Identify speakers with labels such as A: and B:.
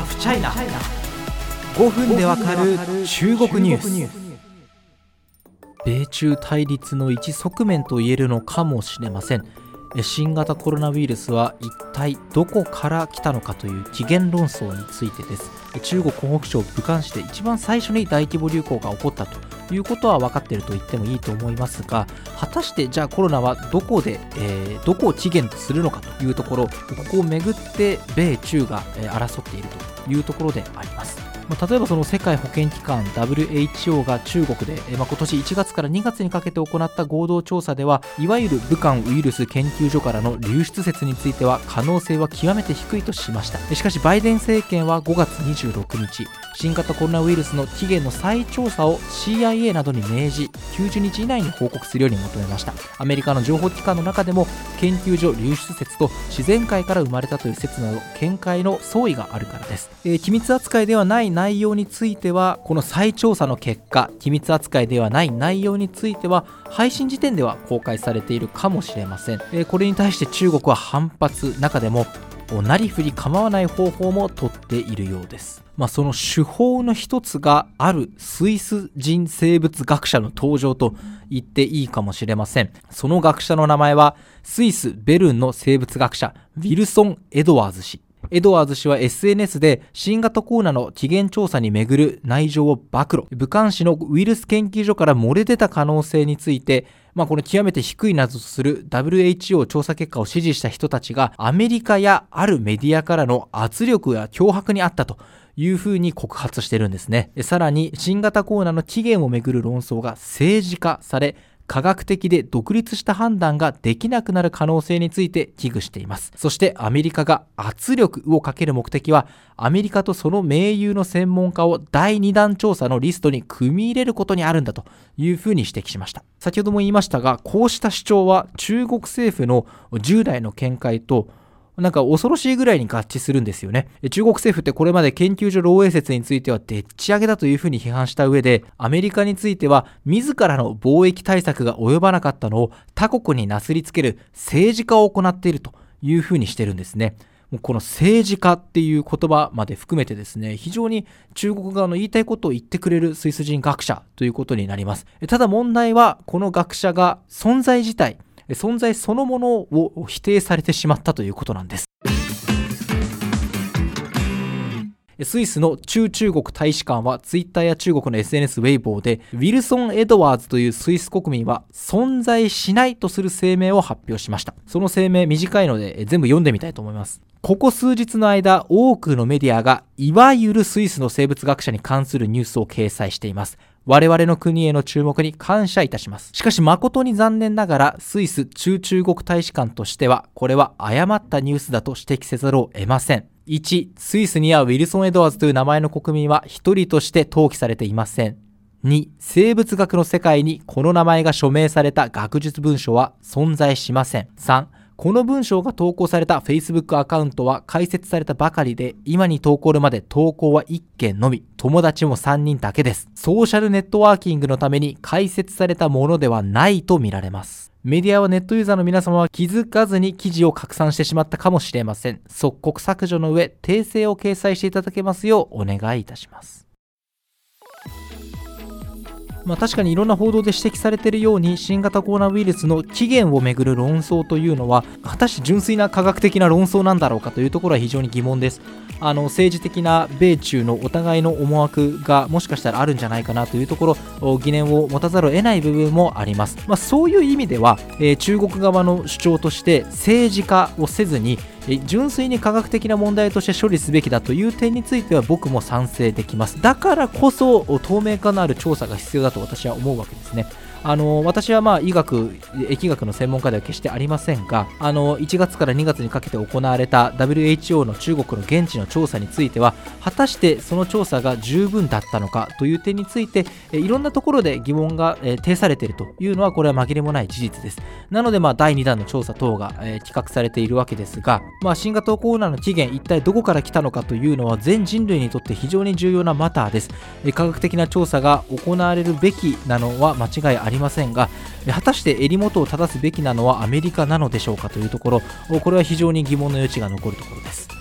A: ハフチャイナ5分でわかる中国ニュース。米中対立の一側面と言えるのかもしれません。新型コロナウイルスは一体どこから来たのかという起源論争についてです。中国湖北省武漢市で一番最初に大規模流行が起こったということは分かっていると言ってもいいと思いますが果たしてじゃあコロナはどこで、えー、どこを起源とするのかというところここをめぐって米中が、争っているというところであります。まあ、例えばその世界保健機関 WHO が中国で、まあ、今年1月から2月にかけて行った合同調査ではいわゆる武漢ウイルス研究所からの流出説については可能性は極めて低いとしました。しかしバイデン政権は5月26日新型コロナウイルスの起源の再調査を CIA などに命じ90日以内に報告するように求めました。アメリカの情報機関の中でも研究所流出説と自然界から生まれたという説など見解の相違があるからです、えー、機密扱いではない内容についてはこの再調査の結果機密扱いではない内容については配信時点では公開されているかもしれません、えこれに対して中国は反発中でもなりふり構わない方法もとっているようです。まあ、その手法の一つがあるスイス人生物学者の登場と言っていいかもしれません。その学者の名前はスイス・ベルンの生物学者ウィルソン・エドワーズ氏。エドワーズ氏は SNS で新型コロナの起源調査にめぐる内情を暴露。武漢市のウイルス研究所から漏れ出た可能性について、まあ、この極めて低いなどとする WHO 調査結果を支持した人たちがアメリカやあるメディアからの圧力や脅迫にあったというふうに告発してるんですね。さらに新型コロナの起源をめぐる論争が政治化され、科学的で独立した判断ができなくなる可能性について危惧しています。そしてアメリカが圧力をかける目的は、アメリカとその盟友の専門家を第2弾調査のリストに組み入れることにあるんだというふうに指摘しました。先ほども言いましたが、こうした主張は中国政府の従来の見解となんか恐ろしいぐらいに合致するんですよね。中国政府ってこれまで研究所漏洩説についてはでっち上げだというふうに批判した上で、アメリカについては自らの貿易対策が及ばなかったのを他国になすりつける政治家を行っているというふうにしてるんですね。この政治家っていう言葉まで含めてですね、非常に中国側の言いたいことを言ってくれるスイス人学者ということになります。ただ問題は、この学者が存在自体、存在そのものを否定されてしまったということなんです。スイスの中中国大使館はツイッターや中国の SNS ウェイボーでウィルソン・エドワーズというスイス国民は存在しないとする声明を発表しました。その声明短いので全部読んでみたいと思います。ここ数日の間多くのメディアがいわゆるスイスの生物学者に関するニュースを掲載しています。我々の国への注目に感謝いたします。しかし誠に残念ながら、スイス中中国大使館としては、これは誤ったニュースだと指摘せざるを得ません。1、スイスにはウィルソン・エドワーズという名前の国民は一人として登記されていません。2、生物学の世界にこの名前が署名された学術文書は存在しません。3、この文章が投稿された Facebook アカウントは開設されたばかりで、今に投稿るまで投稿は1件のみ、友達も3人だけです。ソーシャルネットワーキングのために開設されたものではないと見られます。メディアはネットユーザーの皆様は気づかずに記事を拡散してしまったかもしれません。即刻削除の上、訂正を掲載していただけますようお願いいたします。まあ、確かにいろんな報道で指摘されているように新型コロナウイルスの起源をめぐる論争というのは果たして純粋な科学的な論争なんだろうかというところは非常に疑問です。あの政治的な米中のお互いの思惑がもしかしたらあるんじゃないかなというところ疑念を持たざるを得ない部分もあります、まあ、そういう意味では、えー、中国側の主張として政治化をせずに純粋に科学的な問題として処理すべきだという点については僕も賛成できます。だからこそ透明化のある調査が必要だと私は思うわけですね。あの私はまあ医学、疫学の専門家では決してありませんが、あの1月から2月にかけて行われた WHO の中国の現地の調査については、果たしてその調査が十分だったのかという点について、いろんなところで疑問が呈されているというのは、これは紛れもない事実です。なので、まあ、第2弾の調査等が企画されているわけですが、まあ、新型コロナの起源、一体どこから来たのかというのは、全人類にとって非常に重要なマターです。科学的な調査が行われるべきなのは間違いありありませんが果たして襟元を正すべきなのはアメリカなのでしょうかというところこれは非常に疑問の余地が残るところです。